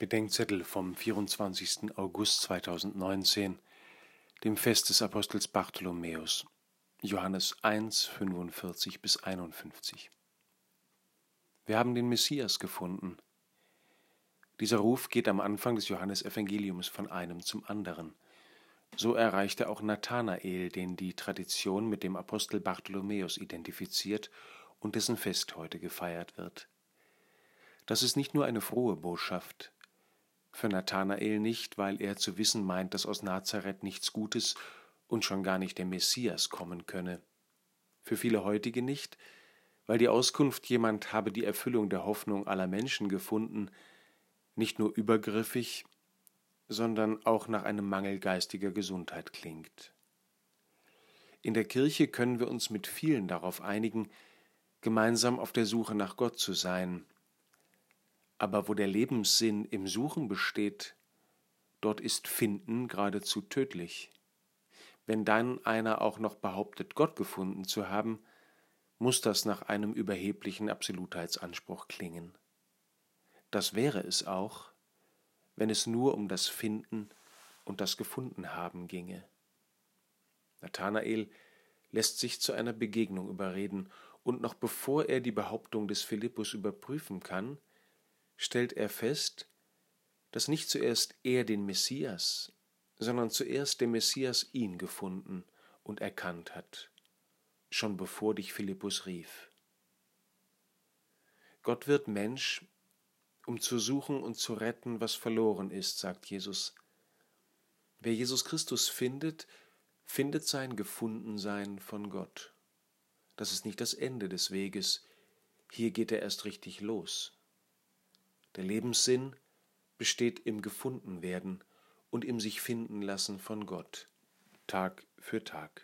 Bedenkzettel vom 24. August 2019, dem Fest des Apostels Bartholomäus, Johannes 1, 45 bis 51. Wir haben den Messias gefunden. Dieser Ruf geht am Anfang des Johannesevangeliums von einem zum anderen. So erreichte auch Nathanael, den die Tradition mit dem Apostel Bartholomäus identifiziert und dessen Fest heute gefeiert wird. Das ist nicht nur eine frohe Botschaft, für Nathanael nicht, weil er zu wissen meint, dass aus Nazareth nichts Gutes und schon gar nicht der Messias kommen könne. Für viele heutige nicht, weil die Auskunft, jemand habe die Erfüllung der Hoffnung aller Menschen gefunden, nicht nur übergriffig, sondern auch nach einem Mangel geistiger Gesundheit klingt. In der Kirche können wir uns mit vielen darauf einigen, gemeinsam auf der Suche nach Gott zu sein, aber wo der Lebenssinn im Suchen besteht, dort ist Finden geradezu tödlich. Wenn dann einer auch noch behauptet, Gott gefunden zu haben, muss das nach einem überheblichen Absolutheitsanspruch klingen. Das wäre es auch, wenn es nur um das Finden und das Gefundenhaben ginge. Nathanael lässt sich zu einer Begegnung überreden, und noch bevor er die Behauptung des Philippus überprüfen kann, stellt er fest, dass nicht zuerst er den Messias, sondern zuerst der Messias ihn gefunden und erkannt hat, schon bevor dich Philippus rief. Gott wird Mensch, um zu suchen und zu retten, was verloren ist, sagt Jesus. Wer Jesus Christus findet, findet sein Gefundensein von Gott. Das ist nicht das Ende des Weges, hier geht er erst richtig los. Der Lebenssinn besteht im Gefundenwerden und im sich finden lassen von Gott, Tag für Tag.